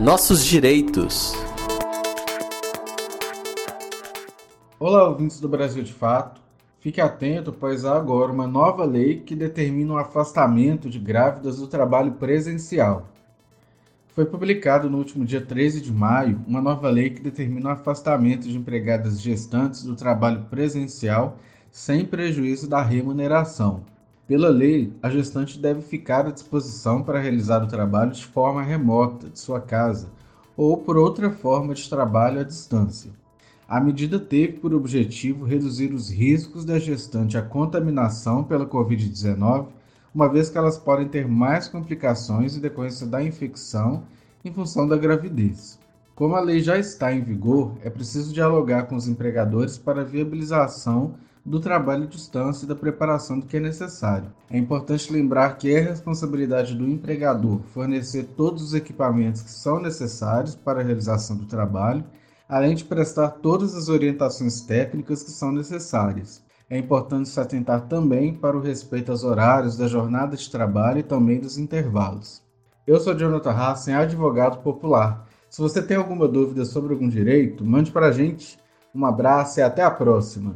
Nossos direitos. Olá, ouvintes do Brasil de Fato. Fique atento, pois há agora uma nova lei que determina o afastamento de grávidas do trabalho presencial. Foi publicado no último dia 13 de maio uma nova lei que determina o afastamento de empregadas gestantes do trabalho presencial sem prejuízo da remuneração. Pela lei, a gestante deve ficar à disposição para realizar o trabalho de forma remota de sua casa ou por outra forma de trabalho à distância. A medida teve por objetivo reduzir os riscos da gestante à contaminação pela Covid-19 uma vez que elas podem ter mais complicações em decorrência da infecção em função da gravidez. Como a lei já está em vigor, é preciso dialogar com os empregadores para a viabilização do trabalho à distância e da preparação do que é necessário. É importante lembrar que é responsabilidade do empregador fornecer todos os equipamentos que são necessários para a realização do trabalho, além de prestar todas as orientações técnicas que são necessárias é importante se atentar também para o respeito aos horários da jornada de trabalho e também dos intervalos. Eu sou Jonathan Hassen, advogado popular. Se você tem alguma dúvida sobre algum direito, mande para a gente. Um abraço e até a próxima!